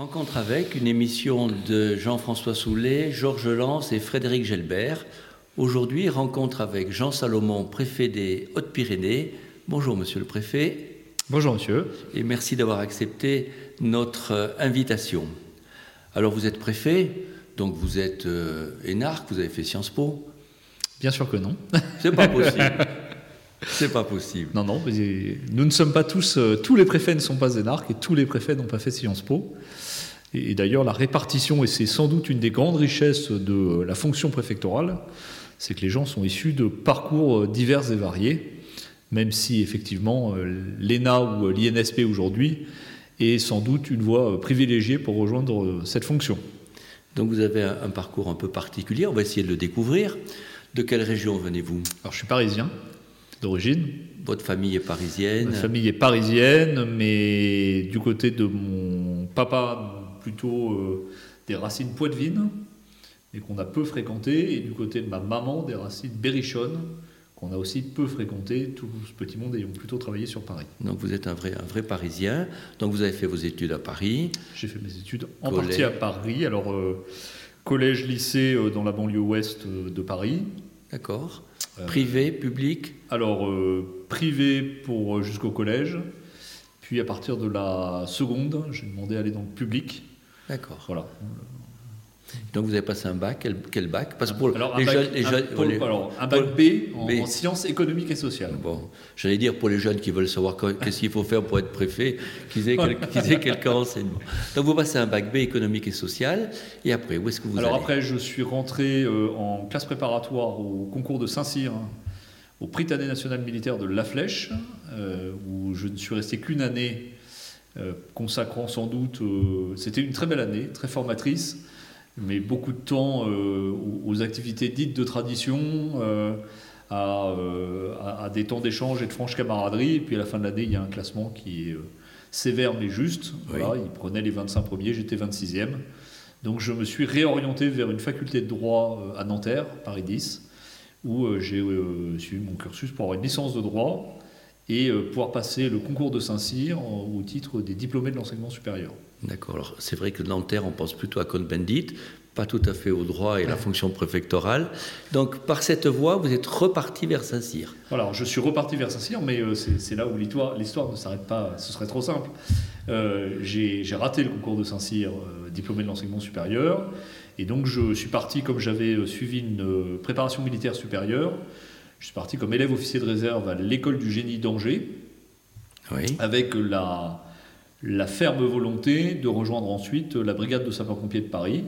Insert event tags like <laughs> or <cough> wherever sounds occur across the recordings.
Rencontre avec une émission de Jean-François Soulet, Georges Lance et Frédéric Gelbert. Aujourd'hui, rencontre avec Jean Salomon, préfet des Hautes-Pyrénées. Bonjour, monsieur le préfet. Bonjour, monsieur. Et merci d'avoir accepté notre euh, invitation. Alors, vous êtes préfet, donc vous êtes euh, énarque, vous avez fait Sciences Po Bien sûr que non. C'est pas possible. <laughs> C'est pas possible. Non, non, nous ne sommes pas tous, euh, tous les préfets ne sont pas énarques et tous les préfets n'ont pas fait Sciences Po. Et, d'ailleurs, la répartition, et c'est sans doute une des grandes richesses de la fonction préfectorale, c'est que les gens sont issus de parcours euh, divers et variés, même si effectivement euh, l'ENA ou l'INSP aujourd'hui est sans doute une voie privilégiée pour rejoindre cette fonction. Donc vous avez un parcours un peu particulier, on va essayer de le découvrir. De quelle région venez-vous? Alors je suis parisien, d'origine. Votre famille est parisienne Ma famille est parisienne, mais du côté de mon papa, plutôt euh, des racines poitevines, et qu'on a peu fréquenté, et du côté de ma maman, des racines berrichonnes, qu'on a aussi peu fréquenté, tout ce petit monde ayant plutôt travaillé sur Paris. Donc vous êtes un vrai, un vrai Parisien, donc vous avez fait vos études à Paris J'ai fait mes études en partie à Paris, alors euh, collège, lycée euh, dans la banlieue ouest de Paris. D'accord. Privé, public? Alors, privé pour jusqu'au collège. Puis à partir de la seconde, j'ai demandé à aller dans le public. D'accord. Voilà. Donc vous avez passé un bac, quel, bac? Parce pour alors, les, jeunes, un, bac B en, sciences économiques et sociales. Bon, j'allais dire pour les jeunes qui veulent savoir qu'est-ce qu'il faut faire pour être préfet, qu'ils aient, quelques renseignements. Donc vous passez un bac B économique et social, et après, où est-ce que vous Alors après, je suis rentré euh, en classe préparatoire au concours de Saint-Cyr, au Prytanée national militaire de La Flèche, euh, où je ne suis resté qu'une année, euh, consacrant sans doute, c'était une très belle année, très formatrice mais beaucoup de temps euh, aux activités dites de tradition, euh, euh, à, des temps d'échange et de franche camaraderie. Et puis à la fin de l'année, il y a un classement qui est sévère mais juste. Voilà, il prenait les 25 premiers, j'étais 26e. Donc je me suis réorienté vers une faculté de droit à Nanterre, Paris 10, où j'ai suivi mon cursus pour avoir une licence de droit et pouvoir passer le concours de Saint-Cyr au titre des diplômés de l'enseignement supérieur. D'accord. Alors, c'est vrai que Nanterre, on pense plutôt à Cohn-Bendit, pas tout à fait au droit et la fonction préfectorale. Donc, par cette voie, vous êtes reparti vers Saint-Cyr. Voilà, je suis reparti vers Saint-Cyr, mais euh, c'est là où l'histoire ne s'arrête pas. Ce serait trop simple. Euh, j'ai raté le concours de Saint-Cyr, euh, diplômé de l'enseignement supérieur. Et donc, je suis parti, comme j'avais suivi une préparation militaire supérieure, je suis parti comme élève officier de réserve à l'école du génie d'Angers, oui. avec la la ferme volonté de rejoindre ensuite la brigade de sapeurs-pompiers de Paris.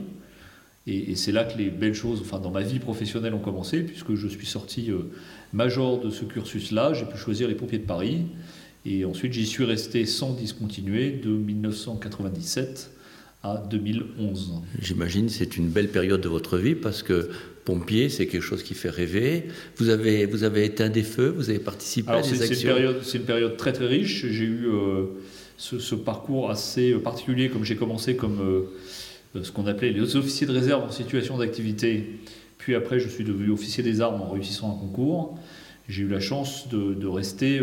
Et, c'est là que les belles choses, enfin dans ma vie professionnelle, ont commencé, puisque je suis sorti euh, major de ce cursus-là, j'ai pu choisir les pompiers de Paris, et ensuite j'y suis resté sans discontinuer de 1997 à 2011. J'imagine c'est une belle période de votre vie parce que pompier, c'est quelque chose qui fait rêver. Vous avez, vous avez éteint des feux, vous avez participé à des actions. C'est une, période très très riche. J'ai eu euh, ce, parcours assez particulier, comme j'ai commencé comme euh, ce qu'on appelait les officiers de réserve en situation d'activité, puis après je suis devenu officier des armes en réussissant un concours. J'ai eu la chance de, rester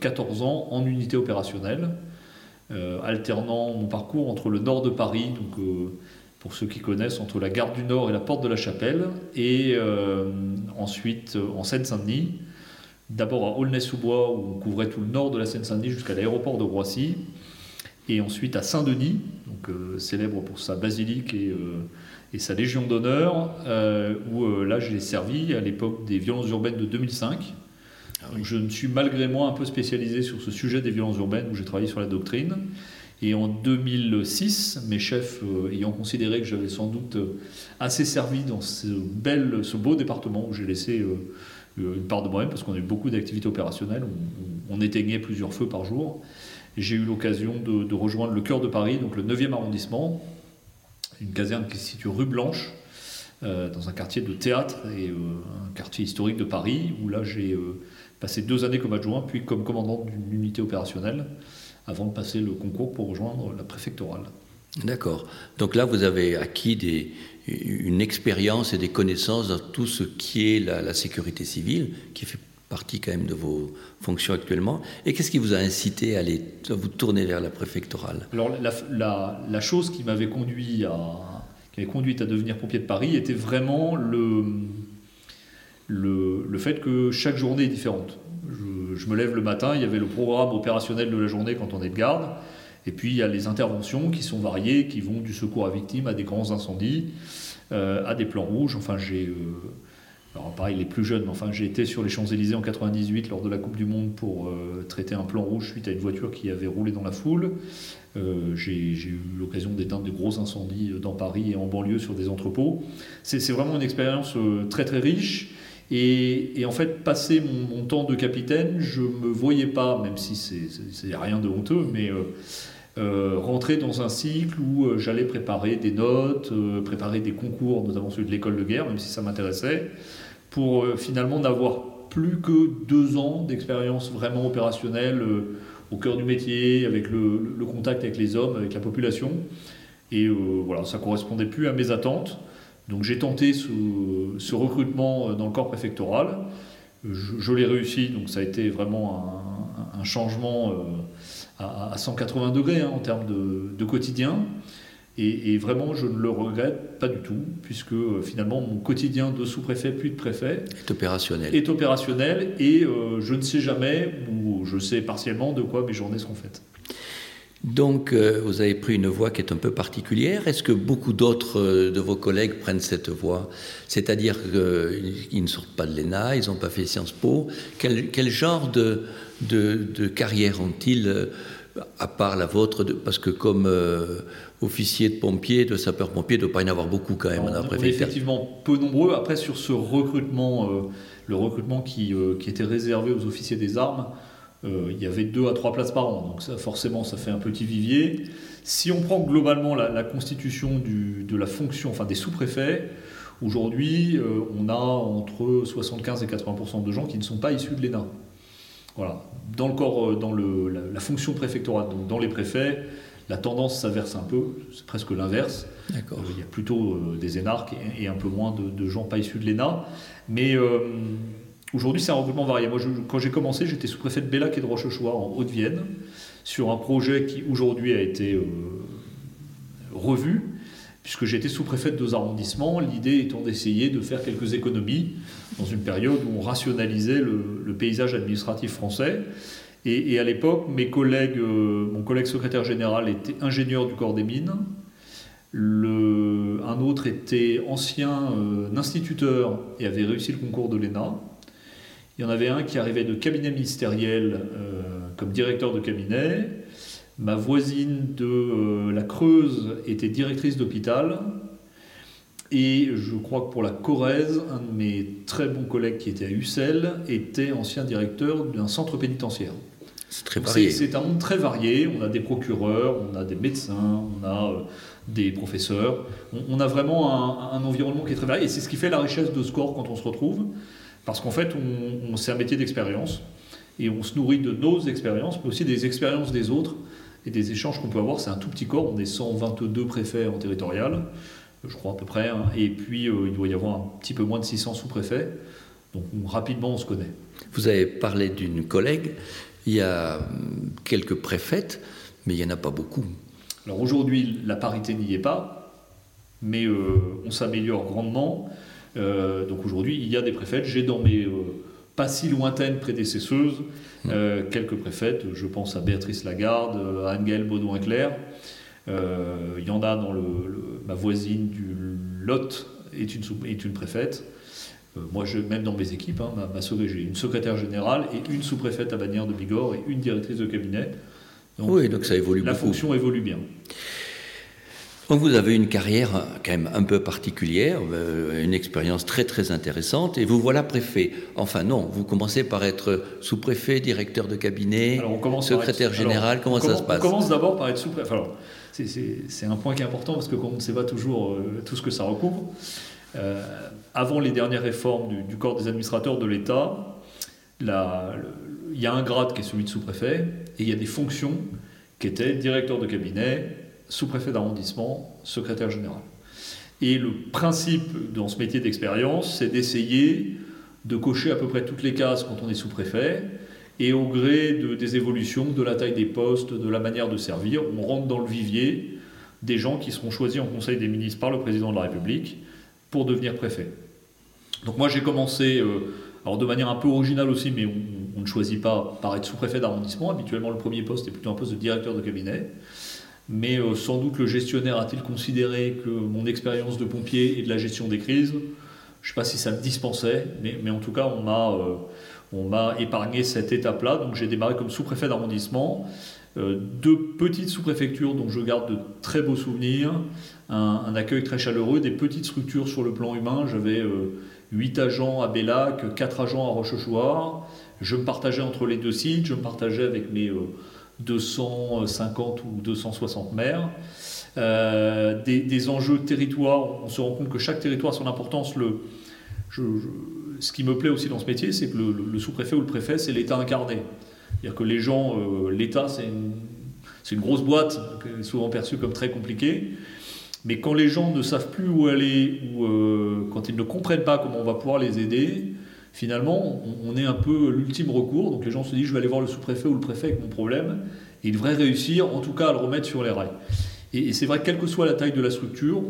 14 euh, ans en unité opérationnelle, alternant mon parcours entre le nord de Paris, donc pour ceux qui connaissent, entre la gare du Nord et la porte de la Chapelle, et ensuite en Seine-Saint-Denis, d'abord à Aulnay-sous-Bois, où on couvrait tout le nord de la Seine-Saint-Denis jusqu'à l'aéroport de Roissy, et ensuite à Saint-Denis, donc euh, célèbre pour sa basilique et, euh, sa légion d'honneur, euh, où là j'ai servi à l'époque des violences urbaines de 2005. Ah je me suis malgré moi un peu spécialisé sur ce sujet des violences urbaines, où j'ai travaillé sur la doctrine. Et en 2006, mes chefs ayant considéré que j'avais sans doute assez servi dans ce, beau département où j'ai laissé une part de moi-même, parce qu'on a eu beaucoup d'activités opérationnelles, on, éteignait plusieurs feux par jour. J'ai eu l'occasion de, rejoindre le cœur de Paris, donc le 9e arrondissement, une caserne qui se situe rue Blanche, euh, dans un quartier de théâtre et euh, un quartier historique de Paris, où là j'ai euh, passé deux années comme adjoint, puis comme commandant d'une unité opérationnelle, avant de passer le concours pour rejoindre la préfectorale. D'accord. Donc là, vous avez acquis des, une expérience et des connaissances dans tout ce qui est la, sécurité civile, qui fait partie quand même de vos fonctions actuellement. Et qu'est-ce qui vous a incité à, aller, vous tourner vers la préfectorale? Alors la, chose qui m'avait conduit à, qui avait conduit à devenir pompier de Paris était vraiment le, le, le fait que chaque journée est différente. Je, me lève le matin, il y avait le programme opérationnel de la journée quand on est de garde, et puis il y a les interventions qui sont variées, qui vont du secours à victimes à des grands incendies, euh, à des plans rouges. Enfin, j'ai. Euh, alors pareil, les plus jeunes, mais enfin j'ai été sur les Champs-Élysées en 98 lors de la Coupe du Monde pour euh, traiter un plan rouge suite à une voiture qui avait roulé dans la foule. j'ai eu l'occasion d'éteindre de gros incendies dans Paris et en banlieue sur des entrepôts. C'est vraiment une expérience très très riche. Et, en fait, passé mon, temps de capitaine, je ne me voyais pas, même si c'est rien de honteux, mais euh, rentrer dans un cycle où euh, j'allais préparer des notes, euh, préparer des concours, notamment celui de l'école de guerre, même si ça m'intéressait, pour finalement n'avoir plus que deux ans d'expérience vraiment opérationnelle au cœur du métier, avec le, contact avec les hommes, avec la population. Et voilà, ça correspondait plus à mes attentes. Donc j'ai tenté ce, recrutement dans le corps préfectoral. Je, l'ai réussi, donc ça a été vraiment un changement à, 180 degrés hein, en termes de, quotidien. Et, vraiment, je ne le regrette pas du tout, puisque euh, finalement, mon quotidien de sous-préfet puis de préfet est opérationnel. Est opérationnel et euh, je ne sais jamais, ou je sais partiellement, de quoi mes journées seront faites. Donc, euh, vous avez pris une voie qui est un peu particulière. Est-ce que beaucoup d'autres de vos collègues prennent cette voie C'est-à-dire qu'ils ne sortent pas de l'ENA, ils n'ont pas fait Sciences Po. Quel, quel genre de, de, carrière ont-ils, euh, à part la vôtre? Parce que comme euh, officier de pompier, de sapeur-pompier, il ne doit pas y en avoir beaucoup quand même. on, est effectivement peu nombreux. Après, sur ce recrutement, euh, le recrutement qui, qui, était réservé aux officiers des armes, il y avait deux à trois places par an. Donc ça, forcément, ça fait un petit vivier. Si on prend globalement la, constitution de la fonction, enfin des sous-préfets, aujourd'hui, on a entre 75 et 80 de gens qui ne sont pas issus de l'ENA. Voilà. Dans le corps, euh, dans le, la, fonction préfectorale, donc dans les préfets, la tendance s'inverse un peu, c'est presque l'inverse. Euh, il y a plutôt euh, des énarques et, un peu moins de, gens pas issus de l'ENA. Mais aujourd'hui, c'est un recrutement varié. Moi, quand j'ai commencé, j'étais sous-préfet de Bellac et de Rochechouart en Haute-Vienne, sur un projet qui aujourd'hui a été revu, puisque j'étais sous-préfet de deux arrondissements, l'idée étant d'essayer de faire quelques économies dans une période où on rationalisait le, paysage administratif français. Et, à l'époque, mes collègues, euh, mon collègue secrétaire général était ingénieur du corps des mines, un autre était ancien euh, instituteur et avait réussi le concours de l'ENA. Il y en avait un qui arrivait de cabinet ministériel euh, comme directeur de cabinet, Ma voisine de euh, la Creuse était directrice d'hôpital. Et je crois que pour la Corrèze, un de mes très bons collègues qui était à Ussel était ancien directeur d'un centre pénitentiaire. C'est très varié. C'est un monde très varié. On a des procureurs, on a des médecins, on a euh, des professeurs. On, a vraiment un, environnement qui est très varié. Et c'est ce qui fait la richesse de Score quand on se retrouve. Parce qu'en fait, on, c'est un métier d'expérience. Et on se nourrit de nos expériences, mais aussi des expériences des autres et des échanges qu'on peut avoir. C'est un tout petit corps, on est 122 préfets en territorial, je crois à peu près, hein. et puis euh, il doit y avoir un petit peu moins de 600 sous-préfets. Donc rapidement, on se connaît. Vous avez parlé d'une collègue. Il y a quelques préfètes, mais il n'y en a pas beaucoup. Alors aujourd'hui, la parité n'y est pas, mais euh, on s'améliore grandement. Euh, donc aujourd'hui, il y a des préfètes. J'ai dans mes pas si lointaines prédécesseuses, mmh. euh, quelques préfètes, je pense à Béatrice Lagarde, à Anne-Gaëlle Baudouin-Clerc, euh, il y en a dans le, ma voisine du Lot est une, est une préfète. Euh, moi, je, même dans mes équipes, hein, ma, j'ai une secrétaire générale et une sous-préfète à Bagnères de Bigorre et une directrice de cabinet. oui, donc ça évolue La fonction évolue bien. Donc vous avez une carrière quand même un peu particulière, euh, une expérience très très intéressante, et vous voilà préfet. Enfin non, vous commencez par être sous-préfet, directeur de cabinet, secrétaire général, comment ça se passe On commence d'abord par être sous-préfet. C'est un point qui est important parce que on ne sait pas toujours euh, tout ce que ça recouvre. Euh, avant les dernières réformes du, corps des administrateurs de l'État, il y a un grade qui est celui de sous-préfet, et il y a des fonctions qui étaient directeur de cabinet, sous-préfet d'arrondissement, secrétaire général. Et le principe dans ce métier d'expérience, c'est d'essayer de cocher à peu près toutes les cases quand on est sous-préfet, et au gré de, des évolutions, de la taille des postes, de la manière de servir, on rentre dans le vivier des gens qui seront choisis en Conseil des ministres par le président de la République pour devenir préfet. Donc moi j'ai commencé, euh, alors de manière un peu originale aussi, mais on, ne choisit pas par être sous-préfet d'arrondissement. Habituellement le premier poste est plutôt un poste de directeur de cabinet. Mais euh, sans doute le gestionnaire a-t-il considéré que mon expérience de pompier et de la gestion des crises, je ne sais pas si ça me dispensait, mais, en tout cas on m'a euh, épargné cette étape-là. Donc j'ai démarré comme sous-préfet d'arrondissement. Euh, deux petites sous-préfectures dont je garde de très beaux souvenirs, un, accueil très chaleureux, des petites structures sur le plan humain. J'avais euh, 8 agents à Bellac, 4 agents à Rochechouart. Je me partageais entre les deux sites, je me partageais avec mes 250 euh, ou 260 maires. Euh, des, enjeux de territoire, on se rend compte que chaque territoire a son importance. Le, ce qui me plaît aussi dans ce métier, c'est que le, sous-préfet ou le préfet, c'est l'État incarné. C'est-à-dire que les gens, euh, l'État, c'est une, une, grosse boîte, souvent perçue comme très compliquée. Mais quand les gens ne savent plus où aller, ou euh, quand ils ne comprennent pas comment on va pouvoir les aider, finalement, on, est un peu l'ultime recours. Donc les gens se disent, je vais aller voir le sous-préfet ou le préfet avec mon problème. Et ils devraient réussir, en tout cas, à le remettre sur les rails. Et, c'est vrai, quelle que soit la taille de la structure,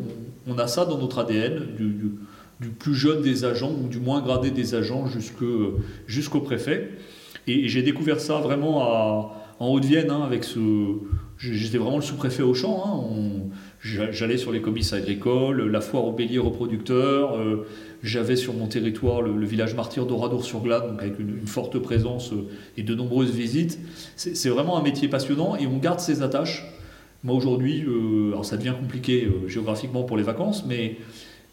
on, a ça dans notre ADN, du, plus jeune des agents ou du moins gradé des agents jusqu'au préfet. Et, j'ai découvert ça vraiment en Haute-Vienne, hein, avec ce. J'étais vraiment le sous-préfet au champ. Hein. J'allais sur les comices agricoles, la foire aux béliers reproducteurs. Euh, j'avais sur mon territoire le, village martyr d'Oradour-sur-Glane, donc avec une, forte présence euh, et de nombreuses visites. C'est vraiment un métier passionnant et on garde ses attaches. Moi aujourd'hui, euh, alors ça devient compliqué géographiquement pour les vacances, mais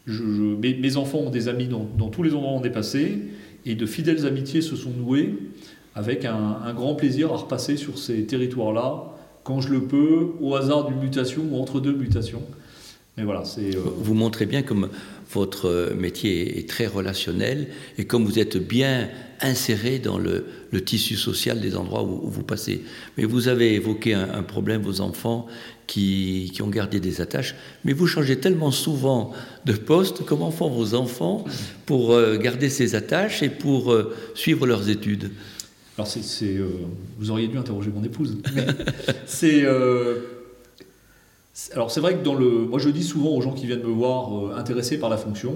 mes, enfants ont des amis dans, dans, tous les endroits où on est passé et de fidèles amitiés se sont nouées avec un, grand plaisir à repasser sur ces territoires-là quand je le peux, au hasard d'une mutation ou entre deux mutations. Mais voilà, c'est. Euh, vous montrez bien comme votre métier est très relationnel et comme vous êtes bien inséré dans le, tissu social des endroits où, vous passez. Mais vous avez évoqué un, problème, vos enfants qui, ont gardé des attaches, mais vous changez tellement souvent de poste. Comment font vos enfants pour euh, garder ces attaches et pour euh, suivre leurs études? C'est, euh, vous auriez dû interroger mon épouse. <laughs> c'est. Euh, alors, c'est vrai que dans le. Moi, je dis souvent aux gens qui viennent me voir euh, intéressés par la fonction,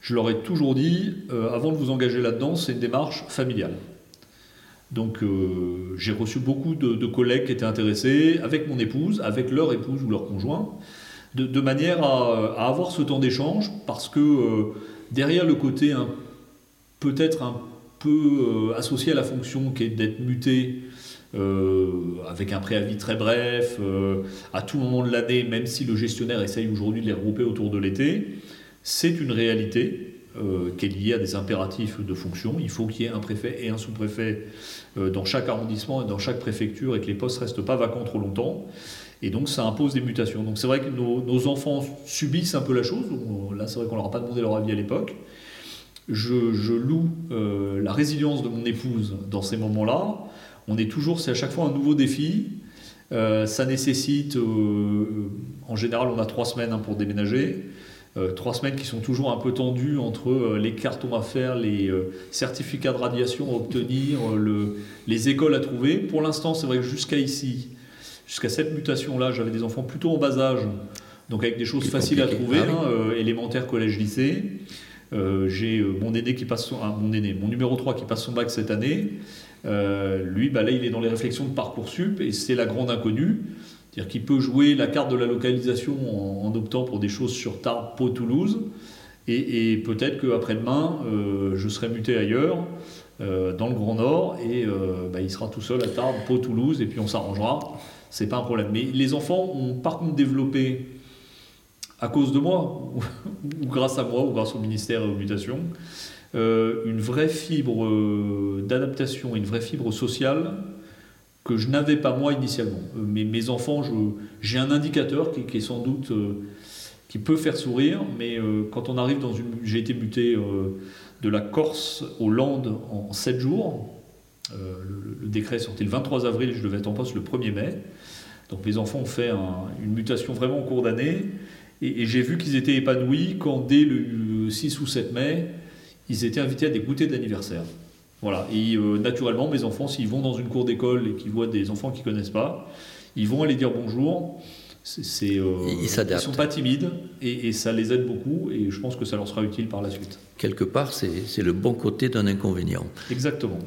je leur ai toujours dit avant de vous engager là-dedans, c'est une démarche familiale. Donc, j'ai reçu beaucoup de, collègues qui étaient intéressés, avec mon épouse, avec leur épouse ou leur conjoint, de, manière à, à, avoir ce temps d'échange, parce que derrière le côté peut-être un peu euh, associé à la fonction qui est d'être muté euh, avec un préavis très bref, euh, à tout moment de l'année, même si le gestionnaire essaye aujourd'hui de les regrouper autour de l'été, c'est une réalité qui est liée à des impératifs de fonction. Il faut qu'il y ait un préfet et un sous-préfet dans chaque arrondissement et dans chaque préfecture et que les postes ne restent pas vacants trop longtemps. Et donc ça impose des mutations. Donc c'est vrai que nos, nos, enfants subissent un peu la chose. Là c'est vrai qu'on leur a pas demandé leur avis à l'époque je, loue euh, la résilience de mon épouse dans ces moments-là. On est toujours, c'est à chaque fois un nouveau défi. Euh, ça nécessite, euh, en général, on a trois semaines hein, pour déménager. trois semaines qui sont toujours un peu tendues entre les cartons à faire, les certificats de radiation à obtenir, les écoles à trouver. Pour l'instant, c'est vrai que jusqu'à ici, jusqu'à cette mutation-là, j'avais des enfants plutôt en bas âge, donc avec des choses faciles à trouver, ah hein, élémentaire, collège, lycée. Euh, j'ai euh, mon aîné qui passe son, ah, mon aîné, mon numéro 3 qui passe son bac cette année. Euh, lui, bah là, il est dans les réflexions de Parcoursup et c'est la grande inconnue. C'est-à-dire qu'il peut jouer la carte de la localisation en, optant pour des choses sur Tarbes, Pau, Toulouse. Et, peut-être qu'après-demain, je serai muté ailleurs, dans le Grand Nord, et bah, il sera tout seul à Tarbes, Pau, Toulouse, et puis on s'arrangera. C'est pas un problème. Mais les enfants ont par contre développé à cause de moi, ou grâce à moi, ou grâce au ministère aux mutations, euh, une vraie fibre euh, d'adaptation, une vraie fibre sociale que je n'avais pas moi initialement. Euh, mes enfants, j'ai un indicateur qui, est sans doute qui peut faire sourire, mais quand on arrive dans une, j'ai été muté de la Corse aux Landes en 7 jours. Le, décret est sorti le 23 avril, je devais être en poste le 1er mai. Donc mes enfants ont fait une mutation vraiment en cours d'année. Et, j'ai vu qu'ils étaient épanouis quand, dès le 6 ou 7 mai, ils étaient invités à des goûters d'anniversaire. Voilà. Et euh, naturellement, mes enfants, s'ils vont dans une cour d'école et qu'ils voient des enfants qu'ils connaissent pas, ils vont aller dire bonjour. C'est, euh, ils. Ils sont pas timides et, ça les aide beaucoup et je pense que ça leur sera utile par la suite. Quelque part, c'est, le bon côté d'un inconvénient. Exactement.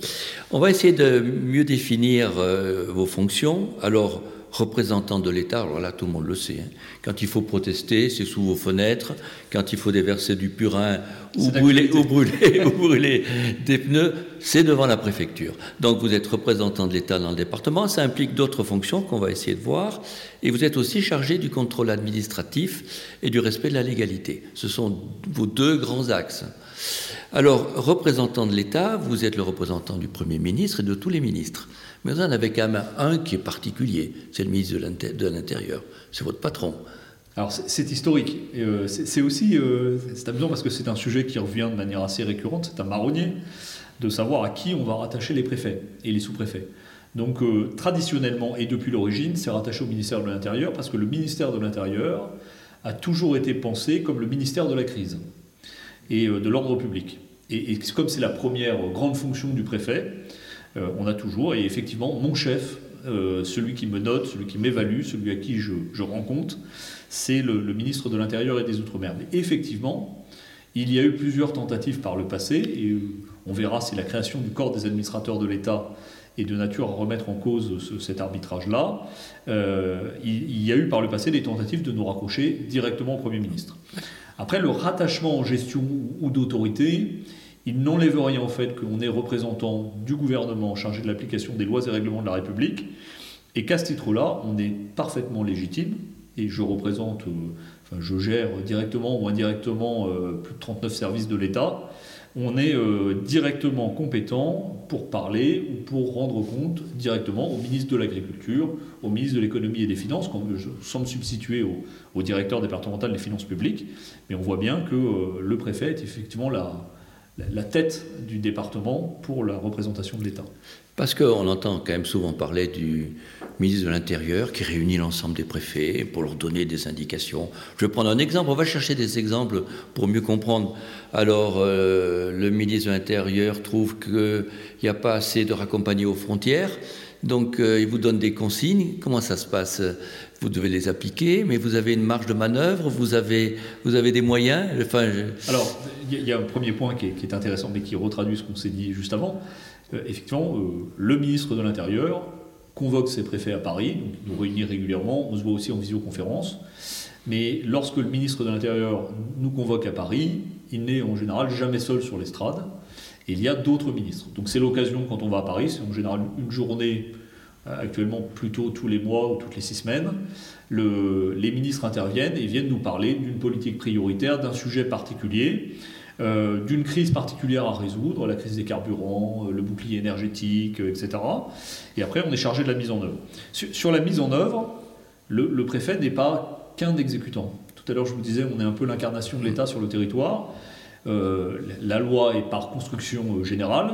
On va essayer de mieux définir euh, vos fonctions. Alors, représentant de l'État, alors là tout le monde le sait, hein. quand il faut protester, c'est sous vos fenêtres, quand il faut déverser du purin ou brûler, ou brûler, <laughs> ou brûler des pneus, c'est devant la préfecture. Donc vous êtes représentant de l'État dans le département, ça implique d'autres fonctions qu'on va essayer de voir, et vous êtes aussi chargé du contrôle administratif et du respect de la légalité. Ce sont vos deux grands axes. Alors, représentant de l'État, vous êtes le représentant du Premier ministre et de tous les ministres. Mais vous en avez quand même un qui est particulier, c'est le ministre de l'Intérieur, c'est votre patron. Alors c'est historique. Euh, c'est aussi, euh, c'est amusant parce que c'est un sujet qui revient de manière assez récurrente, c'est un marronnier, de savoir à qui on va rattacher les préfets et les sous-préfets. Donc euh, traditionnellement et depuis l'origine, c'est rattaché au ministère de l'Intérieur parce que le ministère de l'Intérieur a toujours été pensé comme le ministère de la crise et de l'ordre public. et comme c'est la première grande fonction du préfet, on a toujours, et effectivement, mon chef, euh, celui qui me note, celui qui m'évalue, celui à qui je, rends compte, c'est le, ministre de l'Intérieur et des Outre-mer. Mais effectivement, il y a eu plusieurs tentatives par le passé, et on verra si la création du corps des administrateurs de l'État est de nature à remettre en cause cet arbitrage-là. Euh, il, y a eu par le passé des tentatives de nous raccrocher directement au Premier ministre. Après, le rattachement en gestion ou d'autorité, il n'enlève rien au fait qu'on est représentant du gouvernement chargé de l'application des lois et règlements de la République, et qu'à ce titre-là, on est parfaitement légitime, et je représente, euh, enfin, je gère directement ou indirectement euh, plus de 39 services de l'État, on est euh, directement compétent pour parler ou pour rendre compte directement au ministre de l'Agriculture, au ministre de l'Économie et des Finances, sans me substituer au, au, directeur départemental des finances publiques. Mais on voit bien que le préfet est effectivement la, la tête du département pour la représentation de l'État. Parce qu'on entend quand même souvent parler du ministre de l'Intérieur qui réunit l'ensemble des préfets pour leur donner des indications. Je vais prendre un exemple, on va chercher des exemples pour mieux comprendre. Alors, euh, le ministre de l'Intérieur trouve qu'il n'y a pas assez de raccompagnés aux frontières, donc euh, il vous donne des consignes. Comment ça se passe? Vous devez les appliquer, mais vous avez une marge de manœuvre, vous avez, vous avez des moyens. Alors, il y, a un premier point qui est, intéressant, mais qui retraduit ce qu'on s'est dit juste avant. Euh, effectivement, euh, le ministre de l'Intérieur convoque ses préfets à Paris, donc il nous réunit régulièrement, on se voit aussi en visioconférence. Mais lorsque le ministre de l'Intérieur nous convoque à Paris, il n'est en général jamais seul sur l'estrade. Il y a d'autres ministres. Donc c'est l'occasion, quand on va à Paris, c'est en général une journée actuellement plutôt tous les mois ou toutes les six semaines, les ministres interviennent et viennent nous parler d'une politique prioritaire, d'un sujet particulier, euh, d'une crise particulière à résoudre, la crise des carburants, euh, le bouclier énergétique, etc. Et après, on est chargé de la mise en œuvre. Sur, la mise en œuvre, le, préfet n'est pas qu'un exécutant. Tout à l'heure, je vous disais, on est un peu l'incarnation de l'État sur le territoire. la loi est par construction générale.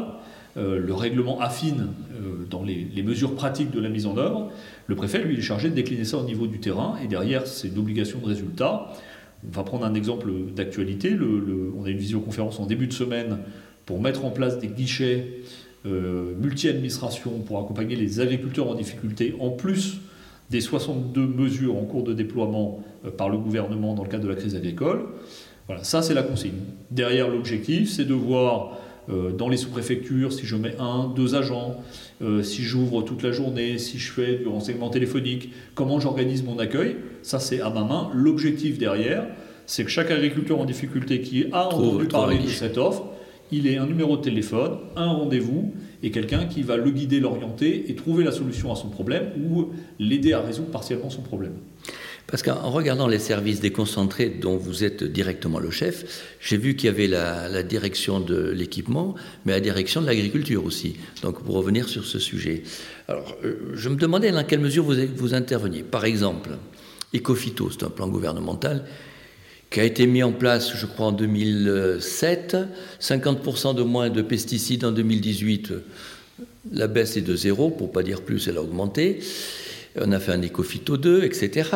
Euh, le règlement affine euh, dans les, mesures pratiques de la mise en œuvre. Le préfet, lui, est chargé de décliner ça au niveau du terrain, et derrière, c'est une obligation de résultat. On va prendre un exemple d'actualité. on a une visioconférence en début de semaine pour mettre en place des guichets euh, multi-administration pour accompagner les agriculteurs en difficulté, en plus des 62 mesures en cours de déploiement par le gouvernement dans le cadre de la crise agricole. Voilà, ça c'est la consigne. Derrière l'objectif, c'est de voir dans les sous-préfectures, si je mets un, deux agents, euh, si j'ouvre toute la journée, si je fais du renseignement téléphonique, comment j'organise mon accueil, ça c'est à ma main. L'objectif derrière, c'est que chaque agriculteur en difficulté qui a entendu parler de cette offre, il ait un numéro de téléphone, un rendez-vous et quelqu'un qui va le guider, l'orienter et trouver la solution à son problème ou l'aider à résoudre partiellement son problème. Parce qu'en regardant les services déconcentrés dont vous êtes directement le chef, j'ai vu qu'il y avait la, direction de l'équipement, mais la direction de l'agriculture aussi. Donc pour revenir sur ce sujet. Alors euh, je me demandais dans quelle mesure vous, interveniez. Par exemple, Ecofito, c'est un plan gouvernemental qui a été mis en place, je crois, en 2007. 50% de moins de pesticides en 2018. La baisse est de zéro, pour pas dire plus, elle a augmenté on a fait un Ecofito 2, etc.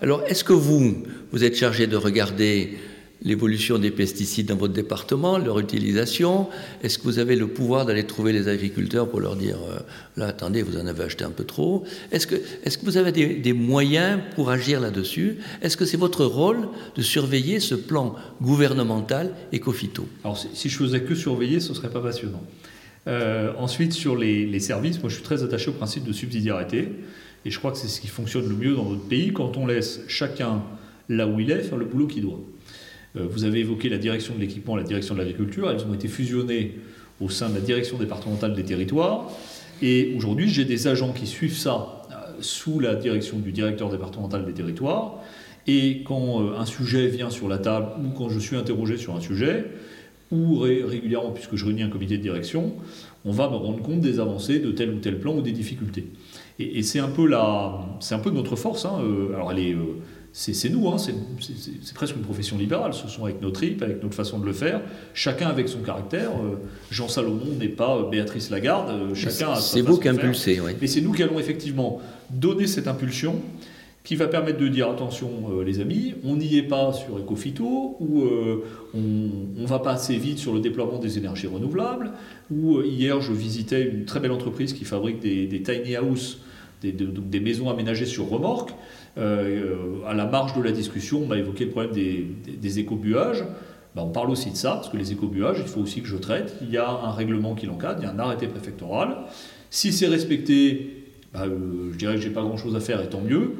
Alors, est-ce que vous, vous êtes chargé de regarder l'évolution des pesticides dans votre département, leur utilisation? Est-ce que vous avez le pouvoir d'aller trouver les agriculteurs pour leur dire euh, là, attendez, vous en avez acheté un peu trop? Est-ce que, est que vous avez des, moyens pour agir là-dessus? Est-ce que c'est votre rôle de surveiller ce plan gouvernemental éco-phyto? Alors, si, je faisais que surveiller, ce serait pas passionnant. Euh, ensuite, sur les, les, services, moi je suis très attaché au principe de subsidiarité. Et je crois que c'est ce qui fonctionne le mieux dans notre pays quand on laisse chacun là où il est faire le boulot qu'il doit. Euh, vous avez évoqué la direction de l'équipement, la direction de l'agriculture. Elles ont été fusionnées au sein de la direction départementale des territoires. Et aujourd'hui, j'ai des agents qui suivent ça euh, sous la direction du directeur départemental des territoires. Et quand euh, un sujet vient sur la table ou quand je suis interrogé sur un sujet, ou régulièrement, puisque je réunis un comité de direction, on va me rendre compte des avancées de tel ou tel plan ou des difficultés. Et, c'est un peu la, c'est un peu notre force. Hein. Alors elle est c'est nous, hein, c'est presque une profession libérale, ce sont avec nos tripes, avec notre façon de le faire, chacun avec son caractère. Euh, Jean Salomon n'est pas euh, Béatrice Lagarde, euh, chacun a C'est vous qui impulsez, oui. Mais c'est nous qui allons effectivement donner cette impulsion qui va permettre de dire attention les amis, on n'y est pas sur Ecofito, ou on ne va pas assez vite sur le déploiement des énergies renouvelables, ou hier je visitais une très belle entreprise qui fabrique des, tiny house, des, des maisons aménagées sur remorque. Euh, à la marge de la discussion, on m'a évoqué le problème des, des, écobuages. Ben, on parle aussi de ça, parce que les écobuages, il faut aussi que je traite. Il y a un règlement qui l'encadre, il y a un arrêté préfectoral. Si c'est respecté, ben, euh, je dirais que j'ai pas grand-chose à faire, et tant mieux.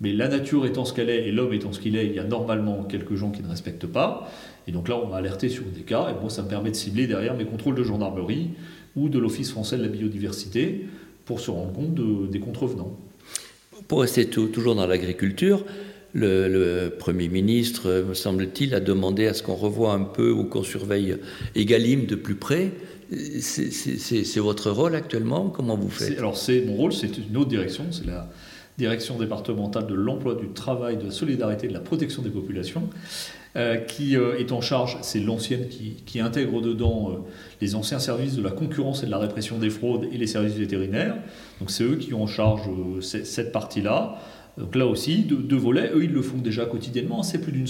Mais la nature étant ce qu'elle est et l'homme étant ce qu'il est, il y a normalement quelques gens qui ne respectent pas. Et donc là, on m'a alerté sur des cas, et moi, ça me permet de cibler derrière mes contrôles de gendarmerie ou de l'Office français de la biodiversité pour se rendre compte des contrevenants. Pour rester toujours dans l'agriculture, le, Premier ministre, me semble-t-il, a demandé à ce qu'on revoie un peu ou qu'on surveille Egalim de plus près. C'est votre rôle actuellement? Comment vous faites? Alors, c'est mon rôle, c'est une autre direction, c'est la direction départementale de l'emploi, du travail, de la solidarité, de la protection des populations, qui euh, est en charge, c'est l'ancienne qui, intègre dedans euh, les anciens services de la concurrence et de la répression des fraudes et les services vétérinaires. Donc c'est eux qui ont en charge cette partie-là. Donc là aussi, deux, volets, eux ils le font déjà quotidiennement, c'est plus d'une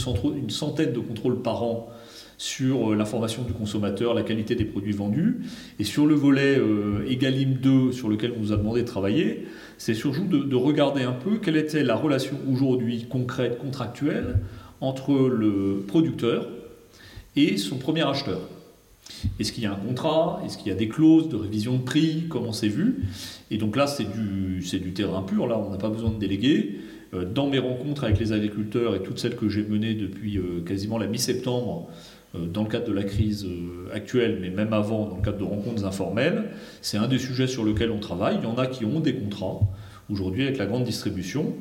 centaine de contrôles par an sur l'information du consommateur, la qualité des produits vendus. Et sur le volet Egalim 2, sur lequel on nous a demandé de travailler, c'est surtout de, regarder un peu quelle était la relation aujourd'hui concrète, contractuelle, entre le producteur et son premier acheteur. Est-ce qu'il y a un contrat? Est-ce qu'il y a des clauses de révision de prix? Comment c'est vu? Et donc là, c'est du, terrain pur. Là, on n'a pas besoin de déléguer. Euh, dans mes rencontres avec les agriculteurs et toutes celles que j'ai menées depuis euh, quasiment la mi-septembre, euh, dans le cadre de la crise actuelle, mais même avant, dans le cadre de rencontres informelles, c'est un des sujets sur lesquels on travaille. Il y en a qui ont des contrats aujourd'hui avec la grande distribution.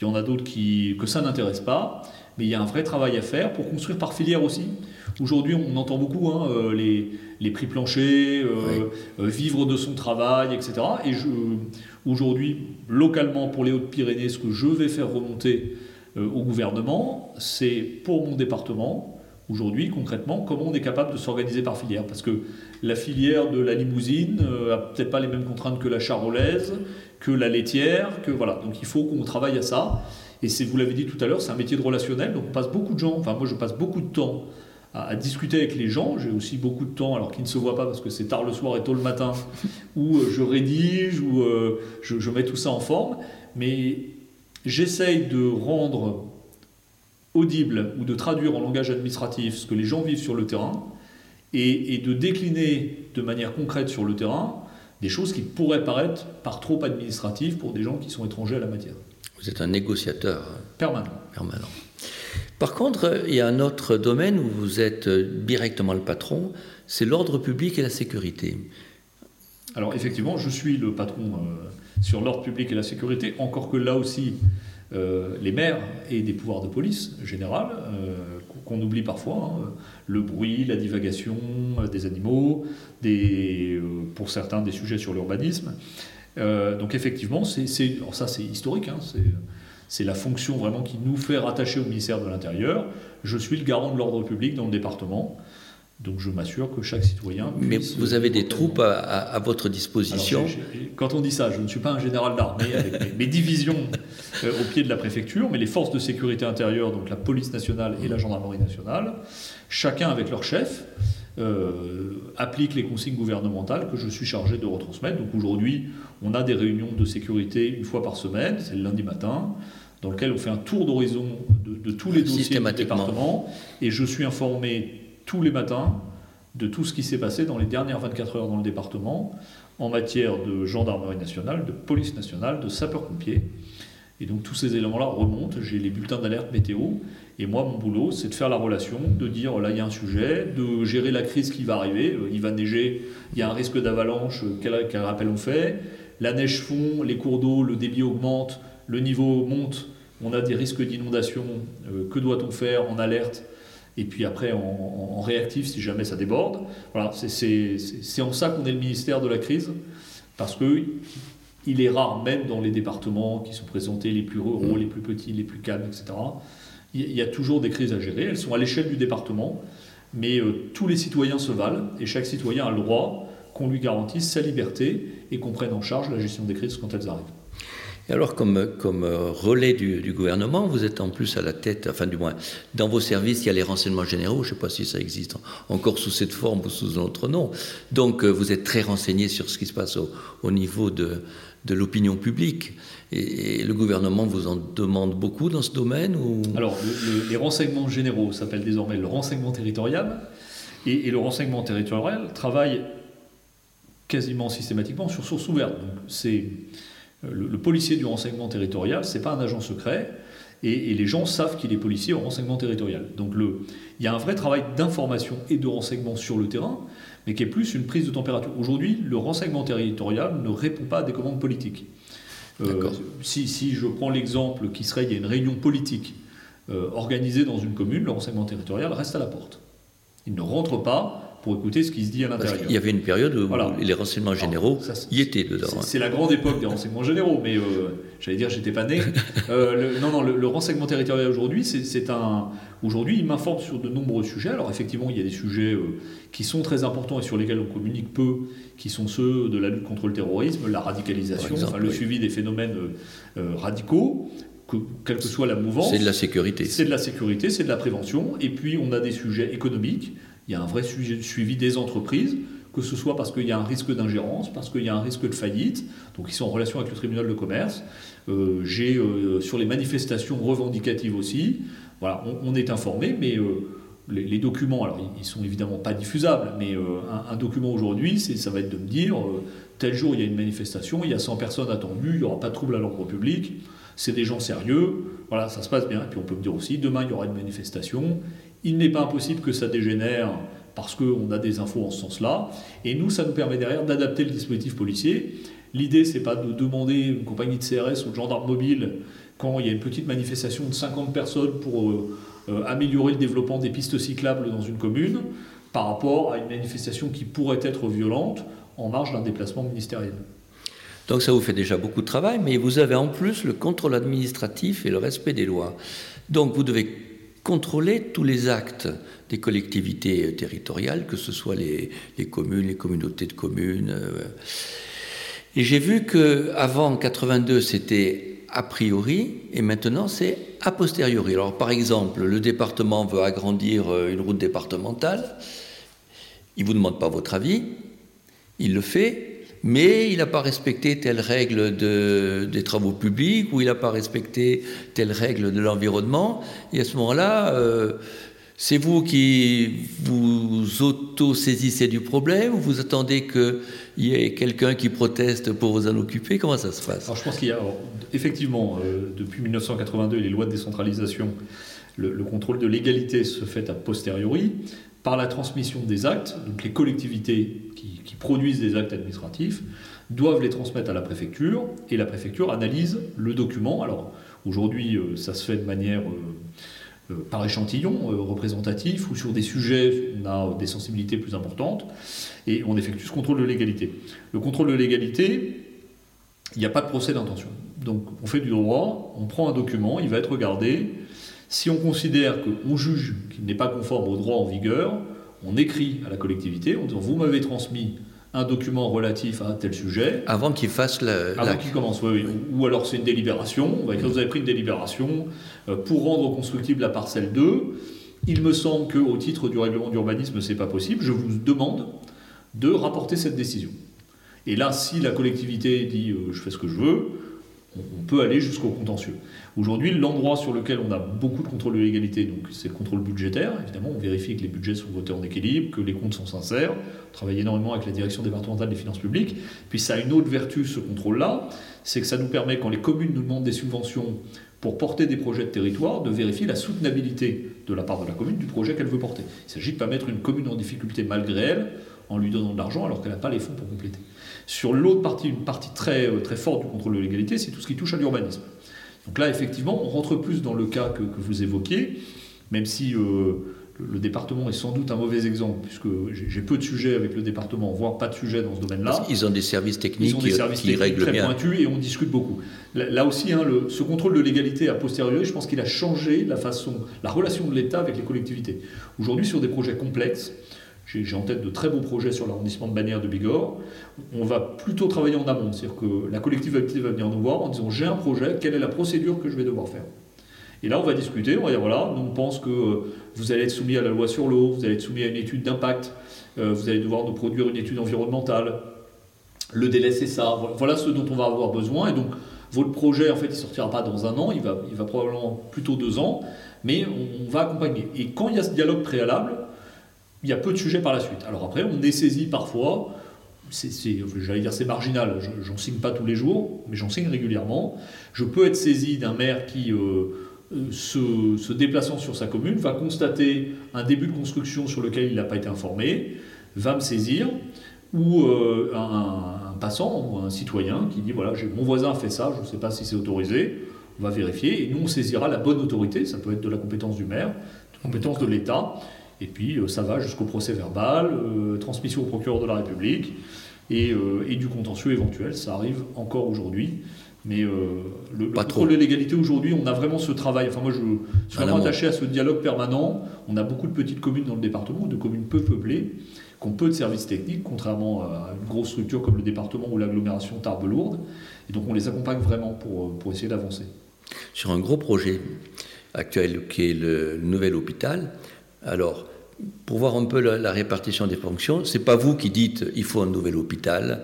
Il y en a d'autres qui, que ça n'intéresse pas mais il y a un vrai travail à faire pour construire par filière aussi. Aujourd'hui, on entend beaucoup hein, euh, les, les, prix planchers, euh, euh, vivre de son travail, etc. Et aujourd'hui, localement, pour les Hautes-Pyrénées, ce que je vais faire remonter au gouvernement, c'est pour mon département, aujourd'hui, concrètement, comment on est capable de s'organiser par filière. Parce que la filière de la limousine n'a peut-être pas les mêmes contraintes que la charolaise, que la laitière, que voilà. Donc il faut qu'on travaille à ça. Et c'est, vous l'avez dit tout à l'heure, c'est un métier de relationnel, donc on passe beaucoup de gens, enfin moi je passe beaucoup de temps à, discuter avec les gens, j'ai aussi beaucoup de temps, alors qu'ils ne se voient pas parce que c'est tard le soir et tôt le matin, <laughs> où euh, je rédige, où euh, je, mets tout ça en forme, mais j'essaye de rendre audible ou de traduire en langage administratif ce que les gens vivent sur le terrain, et, et de décliner de manière concrète sur le terrain des choses qui pourraient paraître par trop administratives pour des gens qui sont étrangers à la matière. Vous êtes un négociateur permanent. permanent. Par contre, il y a un autre domaine où vous êtes directement le patron, c'est l'ordre public et la sécurité. Alors effectivement, je suis le patron euh, sur l'ordre public et la sécurité, encore que là aussi, euh, les maires aient des pouvoirs de police général, euh, qu'on oublie parfois, hein. le bruit, la divagation des animaux, des, pour certains des sujets sur l'urbanisme. Euh, donc effectivement, c'est, ça c'est historique, hein, c'est, la fonction vraiment qui nous fait rattacher au ministère de l'Intérieur. Je suis le garant de l'ordre public dans le département. Donc je m'assure que chaque citoyen. Mais vous avez des troupes à, votre disposition. quand on dit ça, je ne suis pas un général d'armée avec mes, divisions au pied de la préfecture, mais les forces de sécurité intérieure, donc la police nationale et la gendarmerie nationale, chacun avec leur chef, appliquent les consignes gouvernementales que je suis chargé de retransmettre. Donc aujourd'hui, on a des réunions de sécurité une fois par semaine, c'est le lundi matin dans lequel on fait un tour d'horizon de, tous les dossiers du département. Et je suis informé tous les matins de tout ce qui s'est passé dans les dernières 24 heures dans le département en matière de gendarmerie nationale, de police nationale, de sapeurs-pompiers. Et donc tous ces éléments-là remontent, j'ai les bulletins d'alerte météo, et moi mon boulot c'est de faire la relation, de dire là il y a un sujet, de gérer la crise qui va arriver, euh, il va neiger, il y a un risque d'avalanche, quel, quel rappel on fait, la neige fond, les cours d'eau, le débit augmente, le niveau monte, on a des risques d'inondation, euh, que doit-on faire en alerte? Et puis après en, réactif si jamais ça déborde. Voilà, c'est en ça qu'on est le ministère de la crise, parce que il est rare, même dans les départements qui sont présentés les plus ruraux, mm. les plus petits, les plus calmes, etc., il y a toujours des crises à gérer. Elles sont à l'échelle du département, mais euh, tous les citoyens se valent et chaque citoyen a le droit qu'on lui garantisse sa liberté et qu'on prenne en charge la gestion des crises quand elles arrivent. Et alors, comme, comme euh, relais du, gouvernement, vous êtes en plus à la tête, enfin du moins, dans vos services, il y a les renseignements généraux, je ne sais pas si ça existe encore sous cette forme ou sous un autre nom. Donc, euh, vous êtes très renseigné sur ce qui se passe au, niveau de, de l'opinion publique. Et, le gouvernement vous en demande beaucoup dans ce domaine ou... Alors, les renseignements généraux s'appellent désormais le renseignement territorial. Et, et, le renseignement territorial travaille quasiment systématiquement sur source ouverte. C'est le, policier du renseignement territorial, c'est pas un agent secret, et, les gens savent qu'il est policier au renseignement territorial. Donc le, il y a un vrai travail d'information et de renseignement sur le terrain, mais qui est plus une prise de température. Aujourd'hui, le renseignement territorial ne répond pas à des commandes politiques. Euh, si, si, je prends l'exemple qui serait, il y a une réunion politique euh, organisée dans une commune, le renseignement territorial reste à la porte. Il ne rentre pas pour écouter ce qui se dit à l'intérieur. Il y avait une période où les renseignements généraux y étaient dedans. Hein. C'est la grande époque des renseignements généraux, mais euh, j'allais dire j'étais pas né. <laughs> Euh, non, non, le, renseignement territorial aujourd'hui, c'est un. Aujourd'hui, il m'informe sur de nombreux sujets. Alors effectivement, il y a des sujets euh, qui sont très importants et sur lesquels on communique peu, qui sont ceux de la lutte contre le terrorisme, la radicalisation, le suivi des phénomènes radicaux. Que, quelle que soit la mouvance. C'est de la sécurité. C'est de la sécurité, c'est de la prévention. Et puis, on a des sujets économiques il y a un vrai suivi des entreprises, que ce soit parce qu'il y a un risque d'ingérence, parce qu'il y a un risque de faillite, donc ils sont en relation avec le tribunal de commerce. Euh, j'ai euh, sur les manifestations revendicatives aussi, voilà, on, est informé, mais euh, les, documents, alors ils, ne sont évidemment pas diffusables, mais un, un, document aujourd'hui, ça va être de me dire tel jour il y a une manifestation, il y a 100 personnes attendues, il n'y aura pas de trouble à l'ordre public, c'est des gens sérieux, voilà, ça se passe bien. Et puis on peut me dire aussi, demain il y aura une manifestation, il n'est pas impossible que ça dégénère parce qu'on a des infos en ce sens-là. Et nous, ça nous permet derrière d'adapter le dispositif policier. L'idée, c'est pas de demander une compagnie de CRS ou de gendarmes mobiles quand il y a une petite manifestation de 50 personnes pour euh, euh, améliorer le développement des pistes cyclables dans une commune par rapport à une manifestation qui pourrait être violente en marge d'un déplacement ministériel. Donc ça vous fait déjà beaucoup de travail, mais vous avez en plus le contrôle administratif et le respect des lois. Donc vous devez contrôler tous les actes des collectivités territoriales, que ce soit les, communes, les communautés de communes. Euh. Et j'ai vu que avant 82, c'était a priori, et maintenant c'est a posteriori. Alors par exemple, le département veut agrandir euh, une route départementale, il ne vous demande pas votre avis, il le fait, mais il n'a pas respecté telle règle des travaux publics ou il n'a pas respecté telle règle de l'environnement. Et à ce moment-là, euh, c'est vous qui vous auto-saisissez du problème ou vous attendez qu'il y ait quelqu'un qui proteste pour vous en occuper? Comment ça se passe? Alors je pense qu'il y a, effectivement, euh, depuis 1982, les lois de décentralisation, le, le contrôle de l'égalité se fait a posteriori par la transmission des actes, donc les collectivités qui, produisent des actes administratifs doivent les transmettre à la préfecture et la préfecture analyse le document. Alors aujourd'hui, euh, ça se fait de manière euh, euh, par échantillon représentatif ou sur des sujets on a des sensibilités plus importantes et on effectue ce contrôle de légalité. Le contrôle de légalité, il n'y a pas de procès d'intention. Donc on fait du droit, on prend un document, il va être regardé, si on considère qu'on juge qu'il n'est pas conforme au droit en vigueur, on écrit à la collectivité en disant vous m'avez transmis un document relatif à tel sujet. Avant qu'il fasse le. Avant qu'il commence, oui, oui. Ou alors c'est une délibération. On va écrire, vous avez pris une délibération euh, pour rendre constructible la parcelle 2. Il me semble qu'au titre du règlement d'urbanisme, ce n'est pas possible. Je vous demande de rapporter cette décision. Et là, si la collectivité dit euh, je fais ce que je veux, on peut aller jusqu'au contentieux. Aujourd'hui, l'endroit sur lequel on a beaucoup de contrôle de légalité, c'est le contrôle budgétaire. Évidemment, on vérifie que les budgets sont votés en équilibre, que les comptes sont sincères. On travaille énormément avec la direction départementale des finances publiques. Puis ça a une autre vertu, ce contrôle-là, c'est que ça nous permet, quand les communes nous demandent des subventions pour porter des projets de territoire, de vérifier la soutenabilité de la part de la commune du projet qu'elle veut porter. Il s'agit de ne pas mettre une commune en difficulté malgré elle en lui donnant de l'argent alors qu'elle n'a pas les fonds pour compléter. Sur l'autre partie, une partie très, euh, très forte du contrôle de légalité, c'est tout ce qui touche à l'urbanisme. Donc là, effectivement, on rentre plus dans le cas que, vous évoquiez, même si euh, le département est sans doute un mauvais exemple, puisque j'ai peu de sujets avec le département, voire pas de sujets dans ce domaine-là. Ils ont des services techniques, Ils ont des services qui techniques très pointus et on discute beaucoup. Là, aussi, hein, le, ce contrôle de légalité a posteriori, je pense qu'il a changé la façon, la relation de l'État avec les collectivités. Aujourd'hui, sur des projets complexes, j'ai en tête de très beaux projets sur l'arrondissement de Bagnères de Bigorre. On va plutôt travailler en amont, c'est-à-dire que la collectivité va venir nous voir en disant j'ai un projet, quelle est la procédure que je vais devoir faire? Et là, on va discuter, on va dire voilà, nous on pense que euh, vous allez être soumis à la loi sur l'eau, vous allez être soumis à une étude d'impact, euh, vous allez devoir nous produire une étude environnementale, le délai c'est ça, voilà ce dont on va avoir besoin. Et donc, votre projet, en fait, il ne sortira pas dans un an, il va, il va probablement plutôt deux ans, mais on, on va accompagner. Et quand il y a ce dialogue préalable, il y a peu de sujets par la suite. Alors après, on est saisi parfois, j'allais dire c'est marginal, j'en signe pas tous les jours, mais j'en signe régulièrement. Je peux être saisi d'un maire qui, euh, se, déplaçant sur sa commune, va constater un début de construction sur lequel il n'a pas été informé, va me saisir, ou euh, un, passant ou un citoyen qui dit voilà, mon voisin fait ça, je ne sais pas si c'est autorisé, on va vérifier, et nous on saisira la bonne autorité, ça peut être de la compétence du maire, de la compétence de l'État, et puis euh, ça va jusqu'au procès verbal, euh, transmission au procureur de la République euh, et, du contentieux éventuel. Ça arrive encore aujourd'hui. Mais le, contrôle de l'égalité aujourd'hui, on a vraiment ce travail. Enfin, moi, je suis vraiment attaché à ce dialogue permanent. On a beaucoup de petites communes dans le département, de communes peu peuplées, qui ont peu de services techniques, contrairement à une grosse structure comme le département ou l'agglomération Tarbes-Lourdes. Et donc, on les accompagne vraiment pour, pour essayer d'avancer. Sur un gros projet actuel qui est le nouvel hôpital, alors, pour voir un peu la, répartition des fonctions, ce n'est pas vous qui dites il faut un nouvel hôpital,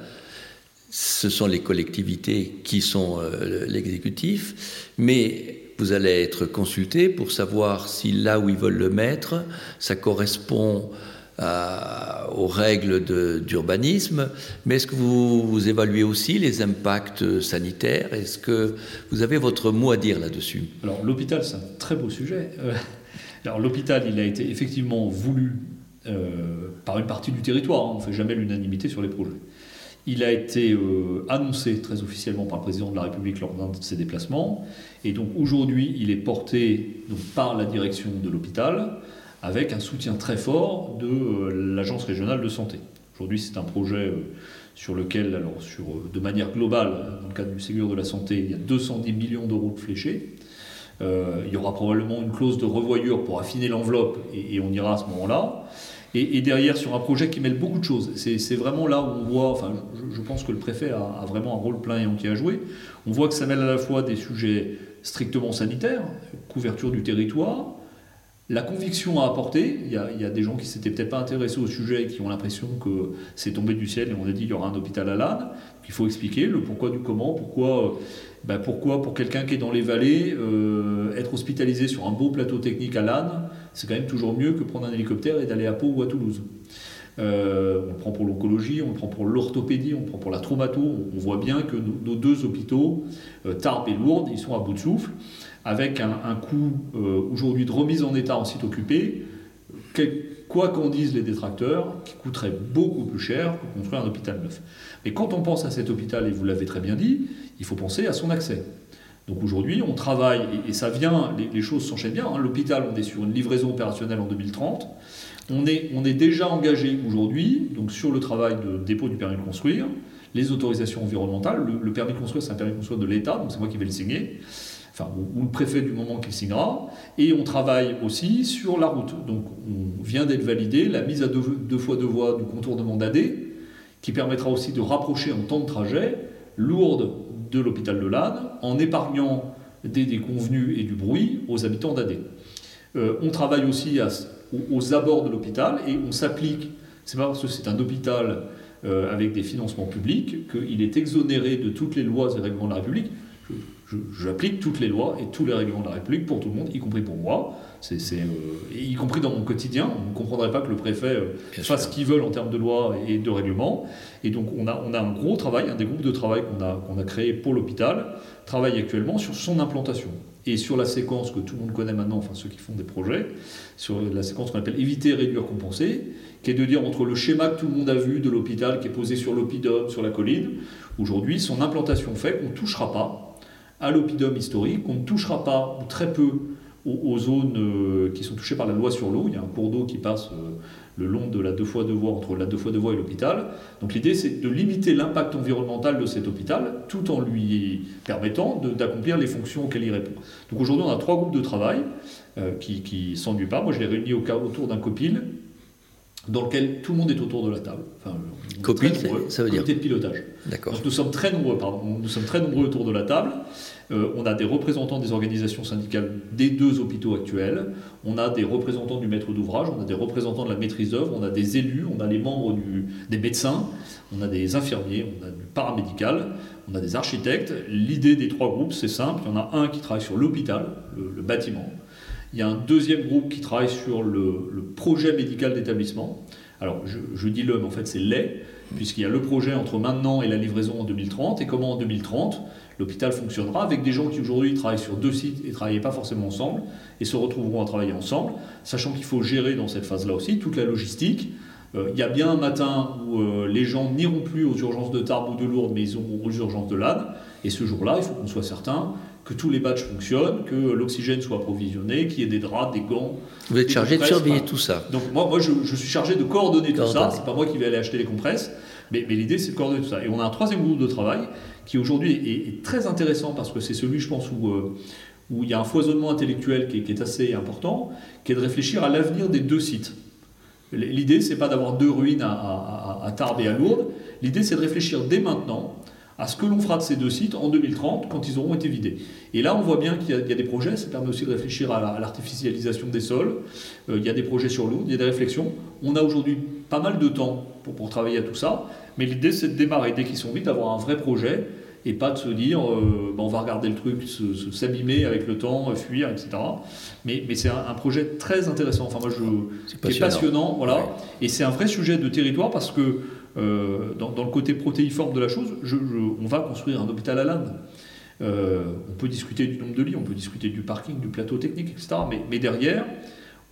ce sont les collectivités qui sont euh, l'exécutif, mais vous allez être consulté pour savoir si là où ils veulent le mettre, ça correspond aux règles d'urbanisme, mais est-ce que vous, vous, évaluez aussi les impacts sanitaires? Est-ce que vous avez votre mot à dire là-dessus? Alors l'hôpital, c'est un très beau sujet. L'hôpital, il a été effectivement voulu euh, par une partie du territoire, hein. on ne fait jamais l'unanimité sur les projets. Il a été euh, annoncé très officiellement par le président de la République lors d'un de ses déplacements, et donc aujourd'hui il est porté par la direction de l'hôpital avec un soutien très fort de euh, l'agence régionale de santé. Aujourd'hui c'est un projet sur lequel, de manière globale, dans le cadre du Ségur de la santé, il y a 210 millions d'euros de fléchés. Euh, il y aura probablement une clause de revoyure pour affiner l'enveloppe et, on ira à ce moment-là. Et, derrière, sur un projet qui mêle beaucoup de choses, c'est vraiment là où on voit, enfin, je, pense que le préfet a, vraiment un rôle plein et entier à jouer. On voit que ça mêle à la fois des sujets strictement sanitaires, couverture du territoire, la conviction à apporter. Il y a, il des gens qui s'étaient peut-être pas intéressés au sujet et qui ont l'impression que c'est tombé du ciel et on a dit qu'il y aura un hôpital à l'âne. Il faut expliquer le pourquoi du comment, pourquoi ben pourquoi? Pour quelqu'un qui est dans les vallées, euh, être hospitalisé sur un beau plateau technique à l'âne, c'est quand même toujours mieux que prendre un hélicoptère et d'aller à Pau ou à Toulouse. Euh, on le prend pour l'oncologie, on le prend pour l'orthopédie, on le prend pour la traumato. On, voit bien que nos, deux hôpitaux, euh, Tarbes et Lourdes, ils sont à bout de souffle, avec un, un coût aujourd'hui de remise en état en site occupé, quoi qu'en disent les détracteurs, qui coûterait beaucoup plus cher que construire un hôpital neuf. Mais quand on pense à cet hôpital, et vous l'avez très bien dit, il faut penser à son accès. Donc aujourd'hui, on travaille, et, ça vient, les, choses s'enchaînent bien. Hein. L'hôpital, on est sur une livraison opérationnelle en 2030. On est, on est déjà engagé aujourd'hui donc sur le travail de dépôt du permis de construire, les autorisations environnementales. Le, permis de construire, c'est un permis de construire de l'État, donc c'est moi qui vais le signer, enfin, ou, le préfet du moment qu'il signera. Et on travaille aussi sur la route. Donc on vient d'être validé la mise à deux, fois deux voies du contournement d'AD, qui permettra aussi de rapprocher en temps de trajet Lourdes de l'hôpital de Lannes en épargnant des déconvenus et du bruit aux habitants d'Adé. Euh, on travaille aussi aux, abords de l'hôpital et on s'applique, c'est pas parce que c'est un hôpital euh, avec des financements publics qu'il est exonéré de toutes les lois et règlements de la République j'applique toutes les lois et tous les règlements de la République pour tout le monde, y compris pour moi, c'est, euh, y compris dans mon quotidien. On ne comprendrait pas que le préfet euh, fasse ce qu'il veut en termes de lois et de règlements. Et donc on a, on a un gros travail, un des groupes de travail qu'on a, qu'on a créé pour l'hôpital, travaille actuellement sur son implantation et sur la séquence que tout le monde connaît maintenant, enfin ceux qui font des projets, sur la séquence qu'on appelle éviter, réduire, compenser, qui est de dire entre le schéma que tout le monde a vu de l'hôpital qui est posé sur l'oppidum, sur la colline, aujourd'hui son implantation fait qu'on ne touchera pas à l'oppidum historique. On ne touchera pas, ou très peu, aux, zones euh, qui sont touchées par la loi sur l'eau. Il y a un cours d'eau qui passe euh, le long de la deux fois deux voies, entre la deux fois deux voies et l'hôpital. Donc l'idée, c'est de limiter l'impact environnemental de cet hôpital, tout en lui permettant d'accomplir les fonctions auxquelles il répond. Donc aujourd'hui, on a trois groupes de travail euh, qui ne s'ennuient pas. Moi, je les réunis au, autour d'un copil dans lequel tout le monde est autour de la table. Enfin, Copil, ça veut dire de pilotage. D'accord. nous sommes très nombreux, pardon, nous sommes très nombreux autour de la table. Euh, on a des représentants des organisations syndicales des deux hôpitaux actuels. On a des représentants du maître d'ouvrage, on a des représentants de la maîtrise d'œuvre, on a des élus, on a les membres des médecins, on a des infirmiers, on a du paramédical, on a des architectes. L'idée des trois groupes, c'est simple. Il y en a un qui travaille sur l'hôpital, le bâtiment. Il y a un deuxième groupe qui travaille sur le, projet médical d'établissement. Alors, je, dis le, mais en fait, c'est les, puisqu'il y a le projet entre maintenant et la livraison en 2030, et comment en 2030 l'hôpital fonctionnera avec des gens qui aujourd'hui travaillent sur deux sites et ne travaillaient pas forcément ensemble, et se retrouveront à travailler ensemble, sachant qu'il faut gérer dans cette phase-là aussi toute la logistique. Euh, il y a bien un matin où euh, les gens n'iront plus aux urgences de Tarbes ou de Lourdes, mais ils iront aux urgences de Lannes, et ce jour-là, il faut qu'on soit certain que tous les badges fonctionnent, que l'oxygène soit approvisionné, qu'il y ait des draps, des gants. Vous êtes chargé de surveiller tout ça. Donc moi, moi je, suis chargé de coordonner tout ça. C'est pas moi qui vais aller acheter les compresses, mais, mais l'idée c'est de coordonner tout ça. Et on a un troisième groupe de travail qui aujourd'hui est, très intéressant parce que c'est celui, je pense, où, euh, où il y a un foisonnement intellectuel qui est, assez important, qui est de réfléchir à l'avenir des deux sites. L'idée, c'est pas d'avoir deux ruines à, à, à Tarbes et à Lourdes. L'idée, c'est de réfléchir dès maintenant à ce que l'on fera de ces deux sites en 2030 quand ils auront été vidés. Et là, on voit bien qu'il y, a des projets, ça permet aussi de réfléchir à l'artificialisation des sols, euh, il y a des projets sur l'eau, il y a des réflexions. On a aujourd'hui pas mal de temps pour, travailler à tout ça, mais l'idée c'est de démarrer dès qu'ils sont vides, d'avoir un vrai projet et pas de se dire euh, bah, on va regarder le truc s'abîmer avec le temps, fuir, etc. Mais, c'est un, projet très intéressant, enfin moi je, qui est passionnant, voilà. Et c'est un vrai sujet de territoire parce que euh, dans, le côté protéiforme de la chose, on va construire un hôpital à l'Inde. Euh, on peut discuter du nombre de lits, on peut discuter du parking, du plateau technique, etc. Mais, derrière,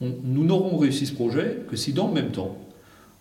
nous n'aurons réussi ce projet que si dans le même temps,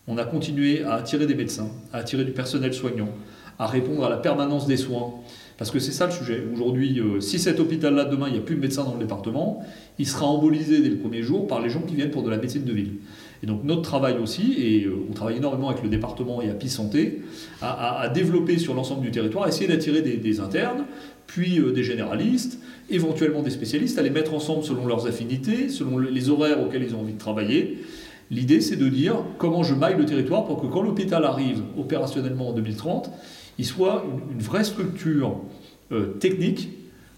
on a continué à attirer des médecins, à attirer du personnel soignant, à répondre à la permanence des soins. Parce que c'est ça le sujet. Aujourd'hui, euh, si cet hôpital-là, demain, il n'y a plus de médecins dans le département, il sera embolisé dès le premier jour par les gens qui viennent pour de la médecine de ville. Et donc notre travail aussi, et euh, on travaille énormément avec le département et API Santé, à, développer sur l'ensemble du territoire, essayer d'attirer des, internes, puis euh, des généralistes, éventuellement des spécialistes, à les mettre ensemble selon leurs affinités, selon les horaires auxquels ils ont envie de travailler. L'idée, c'est de dire comment je maille le territoire pour que quand l'hôpital arrive opérationnellement en 2030, il soit une, vraie structure euh, technique.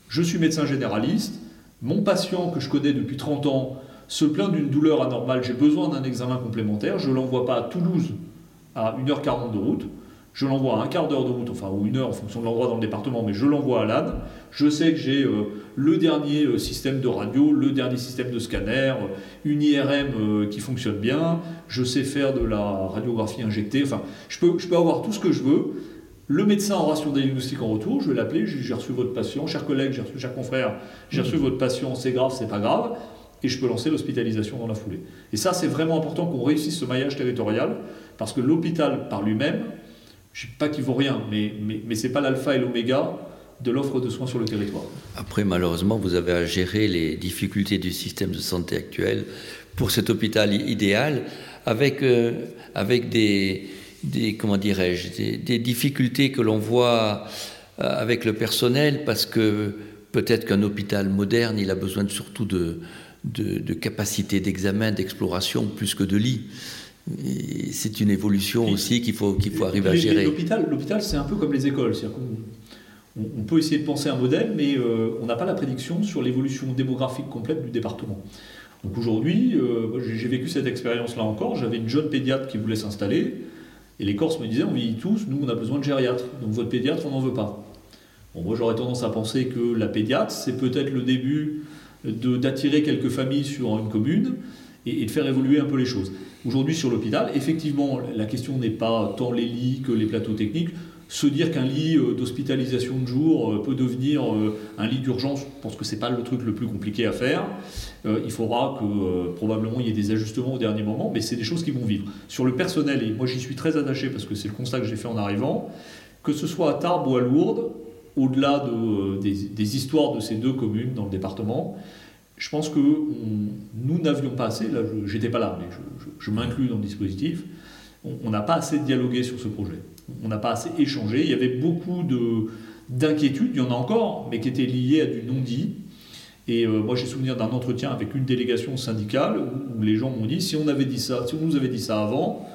Je suis médecin généraliste, mon patient que je connais depuis 30 ans se plaint d'une douleur anormale, j'ai besoin d'un examen complémentaire, je ne l'envoie pas à Toulouse à 1h40 de route, je l'envoie à un quart d'heure de route, enfin ou une heure en fonction de l'endroit dans le département, mais je l'envoie à l'AD. Je sais que j'ai euh, le dernier euh, système de radio, le dernier système de scanner, euh, une IRM qui fonctionne bien, je sais faire de la radiographie injectée, enfin je peux, je peux avoir tout ce que je veux. Le médecin aura son diagnostic en retour, je vais l'appeler, j'ai reçu votre patient, cher collègue, j'ai reçu, cher confrère, j'ai reçu votre patient, c'est grave, c'est pas grave et je peux lancer l'hospitalisation dans la foulée. Et ça, c'est vraiment important qu'on réussisse ce maillage territorial, parce que l'hôpital par lui-même, je ne dis pas qu'il vaut rien, mais, mais, ce n'est pas l'alpha et l'oméga de l'offre de soins sur le territoire. Après, malheureusement, vous avez à gérer les difficultés du système de santé actuel pour cet hôpital idéal, avec, euh, des, comment dirais-je, des, difficultés que l'on voit euh, avec le personnel, parce que peut-être qu'un hôpital moderne, il a besoin surtout de, de, capacité d'examen, d'exploration, plus que de lits. c'est une évolution aussi qu'il faut, qu'il faut arriver à gérer. L'hôpital, l'hôpital, c'est un peu comme les écoles. On, on, peut essayer de penser un modèle, mais euh, on n'a pas la prédiction sur l'évolution démographique complète du département. Donc aujourd'hui, euh, j'ai vécu cette expérience-là encore. J'avais une jeune pédiatre qui voulait s'installer, et les Corses me disaient on vieillit tous, nous on a besoin de gériatre, donc votre pédiatre on n'en veut pas. Bon, moi j'aurais tendance à penser que la pédiatre, c'est peut-être le début d'attirer quelques familles sur une commune et, de faire évoluer un peu les choses. Aujourd'hui sur l'hôpital, effectivement, la question n'est pas tant les lits que les plateaux techniques. Se dire qu'un lit euh, d'hospitalisation de jour euh, peut devenir euh, un lit d'urgence, je pense que ce n'est pas le truc le plus compliqué à faire. Il faudra que probablement il y ait des ajustements au dernier moment, mais c'est des choses qui vont vivre. Sur le personnel, et moi j'y suis très attaché parce que c'est le constat que j'ai fait en arrivant, que ce soit à Tarbes ou à Lourdes, au-delà de, des, histoires de ces deux communes dans le département, je pense que nous n'avions pas assez, là j'étais pas là, mais je, m'inclus dans le dispositif, on n'a pas assez dialogué sur ce projet. On n'a pas assez échangé. Il y avait beaucoup d'inquiétudes, il y en a encore, mais qui étaient liées à du non-dit. Et euh, moi, j'ai souvenir d'un entretien avec une délégation syndicale où, les gens m'ont dit si on avait dit ça, si on nous avait dit ça avant,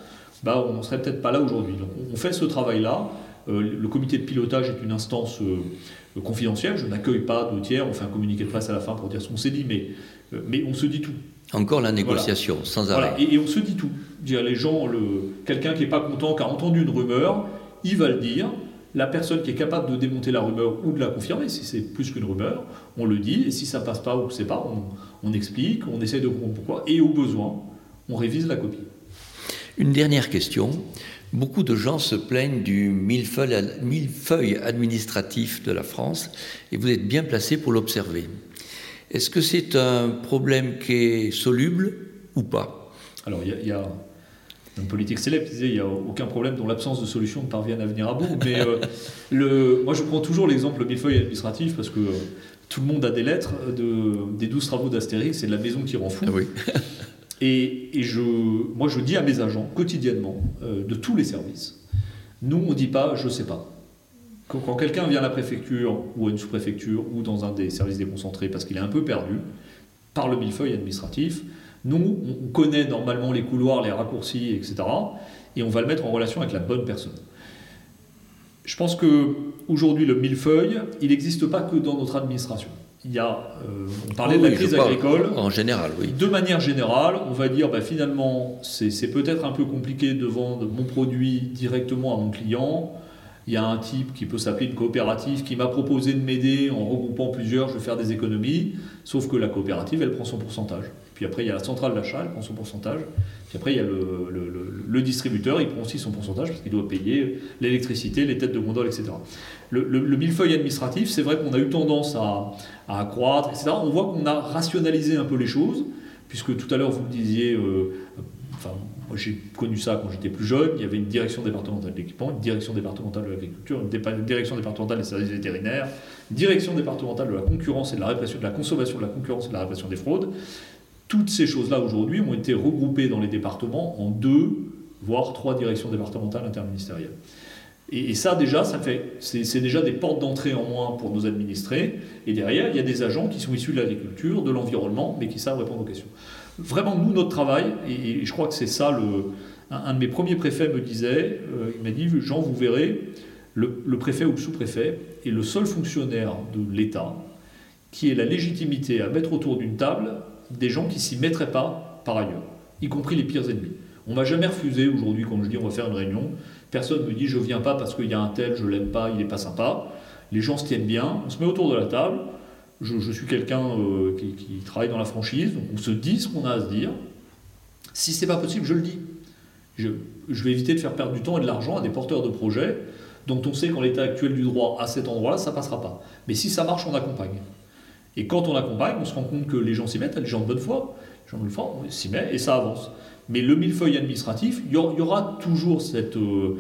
bah, on ne serait peut-être pas là aujourd'hui. Donc, on fait ce travail-là. Euh, le comité de pilotage est une instance euh, confidentielle. Je n'accueille pas de tiers. On fait un communiqué de presse à la fin pour dire ce qu'on s'est dit, mais, mais on se dit tout. Encore la négociation, sans arrêt. Et, on se dit tout. Dire les gens, quelqu'un qui n'est pas content, qui a entendu une rumeur, il va le dire. La personne qui est capable de démonter la rumeur ou de la confirmer, si c'est plus qu'une rumeur, on le dit. Et si ça passe pas ou que c'est pas, on, explique, on essaie de comprendre pourquoi. Et au besoin, on révise la copie. Une dernière question. Beaucoup de gens se plaignent du millefeuille administratif de la France et vous êtes bien placé pour l'observer. Est-ce que c'est un problème qui est soluble ou pas? Alors, il y, a un politique célèbre qui disait il n'y a aucun problème dont l'absence de solution ne parvienne à venir à bout. <laughs> Mais euh, le, moi, je prends toujours l'exemple millefeuille administratif parce que euh, tout le monde a des lettres de, des douze travaux d'Astérix, c'est de la maison qui rend fou. Ah oui. <laughs> et, moi, je dis à mes agents quotidiennement, euh, de tous les services, nous, on ne dit pas je ne sais pas. Quand, quelqu'un vient à la préfecture ou à une sous-préfecture ou dans un des services déconcentrés parce qu'il est un peu perdu, par le millefeuille administratif, nous, on connaît normalement les couloirs, les raccourcis, etc. Et on va le mettre en relation avec la bonne personne. Je pense que aujourd'hui, le millefeuille, il n'existe pas que dans notre administration. Il y a, euh, on parlait de la crise agricole. En général, oui. De manière générale, on va dire, bah, finalement, c'est peut-être un peu compliqué de vendre mon produit directement à mon client il y a un type qui peut s'appeler une coopérative qui m'a proposé de m'aider en regroupant plusieurs, je vais faire des économies, sauf que la coopérative, elle prend son pourcentage. Puis après, il y a la centrale d'achat, elle prend son pourcentage. Puis après, il y a le, distributeur, il prend aussi son pourcentage parce qu'il doit payer l'électricité, les têtes de gondole, etc. Le, millefeuille administratif, c'est vrai qu'on a eu tendance à, accroître, etc. On voit qu'on a rationalisé un peu les choses, puisque tout à l'heure, vous me disiez, euh, enfin, moi, j'ai connu ça quand j'étais plus jeune. Il y avait une direction départementale de l'équipement, une direction départementale de l'agriculture, une, direction départementale des services vétérinaires, une direction départementale de la concurrence et de la répression de la consommation, de la concurrence et de la répression des fraudes. Toutes ces choses-là aujourd'hui ont été regroupées dans les départements en deux, voire trois directions départementales interministérielles. Et, ça, déjà, ça fait, c'est déjà des portes d'entrée en moins pour nos administrés. Et derrière, il y a des agents qui sont issus de l'agriculture, de l'environnement, mais qui savent répondre aux questions vraiment, nous, notre travail, et je crois que c'est ça, le, un, de mes premiers préfets me disait, euh, il m'a dit, Jean, vous verrez, le, préfet ou le sous-préfet est le seul fonctionnaire de l'État qui ait la légitimité à mettre autour d'une table des gens qui s'y mettraient pas par ailleurs, y compris les pires ennemis. On m'a jamais refusé aujourd'hui quand je dis on va faire une réunion. Personne ne me dit je viens pas parce qu'il y a un tel, je l'aime pas, il n'est pas sympa. Les gens se tiennent bien, on se met autour de la table, je, suis quelqu'un euh, qui, travaille dans la franchise, donc on se dit ce qu'on a à se dire. Si c'est pas possible, je le dis. Je, vais éviter de faire perdre du temps et de l'argent à des porteurs de projets dont on sait qu'en l'état actuel du droit, à cet endroit-là, ça passera pas. Mais si ça marche, on accompagne. Et quand on accompagne, on se rend compte que les gens s'y mettent, les gens de bonne foi, les gens de bonne foi, s'y met et ça avance. Mais le millefeuille administratif, il y aura toujours cette. Euh,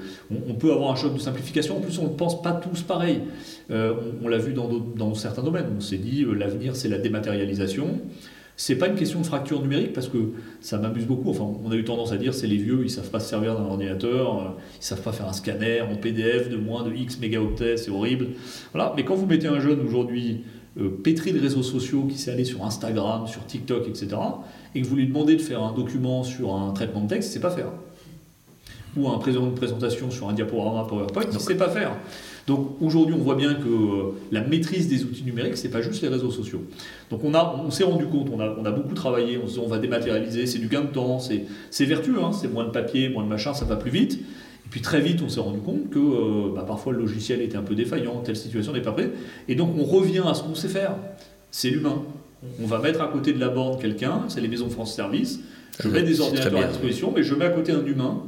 on, peut avoir un choc de simplification. En plus, on ne pense pas tous pareil. Euh, on, l'a vu dans, certains domaines. On s'est dit, euh, l'avenir, c'est la dématérialisation. C'est pas une question de fracture numérique parce que ça m'amuse beaucoup. Enfin, on a eu tendance à dire c'est les vieux, ils savent pas se servir d'un ordinateur, ils savent pas faire un scanner en PDF de moins de X mégaoctets, c'est horrible. Voilà. Mais quand vous mettez un jeune aujourd'hui pétri de réseaux sociaux, qui s'est allé sur Instagram, sur TikTok, etc., et que vous lui demandez de faire un document sur un traitement de texte, il ne sait pas faire. Ou un de présentation sur un diaporama PowerPoint, il ne sait pas faire. Donc aujourd'hui, on voit bien que euh, la maîtrise des outils numériques, c'est pas juste les réseaux sociaux. Donc on, a, on s'est rendu compte, on a, on a beaucoup travaillé, on se dit on va dématérialiser, c'est du gain de temps, c'est, vertueux, hein, c'est moins de papier, moins de machin, ça va plus vite. Puis très vite, on s'est rendu compte que euh, bah, parfois le logiciel était un peu défaillant, telle situation n'est pas prête. Et donc on revient à ce qu'on sait faire, c'est l'humain. On va mettre à côté de la borne quelqu'un, c'est les maisons France Service. Je mets des ordinateurs à disposition, mais je mets à côté un humain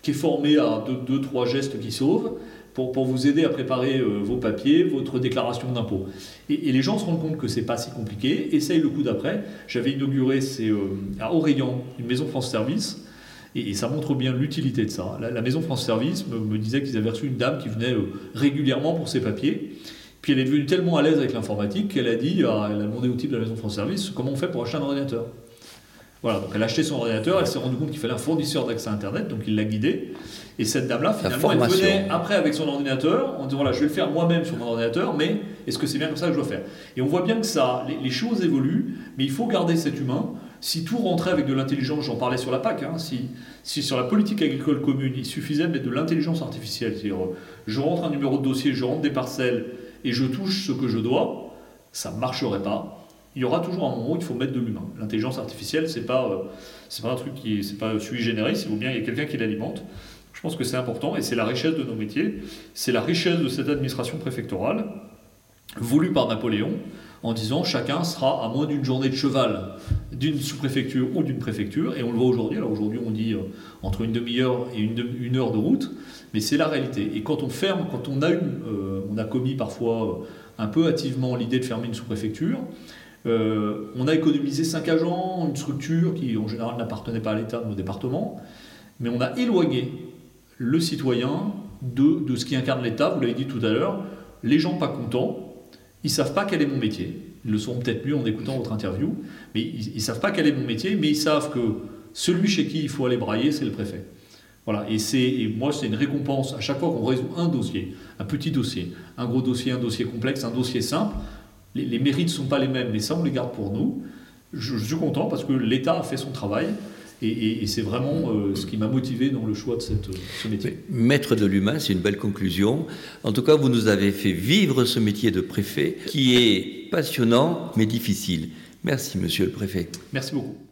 qui est formé à deux, deux trois gestes qui sauvent pour, vous aider à préparer euh, vos papiers, votre déclaration d'impôt. Et, les gens se rendent compte que c'est pas si compliqué, essayent le coup d'après. J'avais inauguré c'est euh, à Aurélien une maison France Service. Et, ça montre bien l'utilité de ça. La, maison France Service me, disait qu'ils avaient reçu une dame qui venait euh, régulièrement pour ses papiers. Puis elle est devenue tellement à l'aise avec l'informatique qu'elle a dit, elle a demandé au type de la maison France Service comment on fait pour acheter un ordinateur. Voilà, donc elle a acheté son ordinateur, elle s'est rendue compte qu'il fallait un fournisseur d'accès Internet, donc il l'a guidé. Et cette dame-là, finalement, elle venait après avec son ordinateur en disant voilà, je vais le faire moi-même sur mon ordinateur, mais est-ce que c'est bien comme ça que je dois faire? Et on voit bien que ça, les, choses évoluent, mais il faut garder cet humain. Si tout rentrait avec de l'intelligence, j'en parlais sur la PAC, hein, si, sur la politique agricole commune, il suffisait de mettre de l'intelligence artificielle, c'est-à-dire je rentre un numéro de dossier, je rentre des parcelles et je touche ce que je dois, ça ne marcherait pas il y aura toujours un moment où il faut mettre de l'humain. L'intelligence artificielle, c'est pas, euh, pas un truc qui, c'est pas sui generis, il vaut bien il y a quelqu'un qui l'alimente. Je pense que c'est important et c'est la richesse de nos métiers, c'est la richesse de cette administration préfectorale voulue par Napoléon en disant chacun sera à moins d'une journée de cheval d'une sous-préfecture ou d'une préfecture et on le voit aujourd'hui. Alors aujourd'hui on dit euh, entre une demi-heure et une, heure de route, mais c'est la réalité. Et quand on ferme, quand on a, euh, commis parfois un peu hâtivement l'idée de fermer une sous-préfecture, euh, on a économisé 5 agents, une structure qui en général n'appartenait pas à l'État de nos départements, mais on a éloigné le citoyen de ce qui incarne l'État, vous l'avez dit tout à l'heure, les gens pas contents, ils savent pas quel est mon métier, ils le sauront peut-être mieux en écoutant votre interview, mais ils, ne savent pas quel est mon métier, mais ils savent que celui chez qui il faut aller brailler, c'est le préfet. Voilà, et, et moi, c'est une récompense à chaque fois qu'on résout un dossier, un petit dossier, un gros dossier, un dossier complexe, un dossier simple les, mérites ne sont pas les mêmes, mais ça, on les garde pour nous. Je, suis content parce que l'État a fait son travail. Et, c'est vraiment euh, ce qui m'a motivé dans le choix de cette, ce métier. Maître de l'humain, c'est une belle conclusion. En tout cas, vous nous avez fait vivre ce métier de préfet qui est passionnant mais difficile. Merci, monsieur le préfet. Merci beaucoup.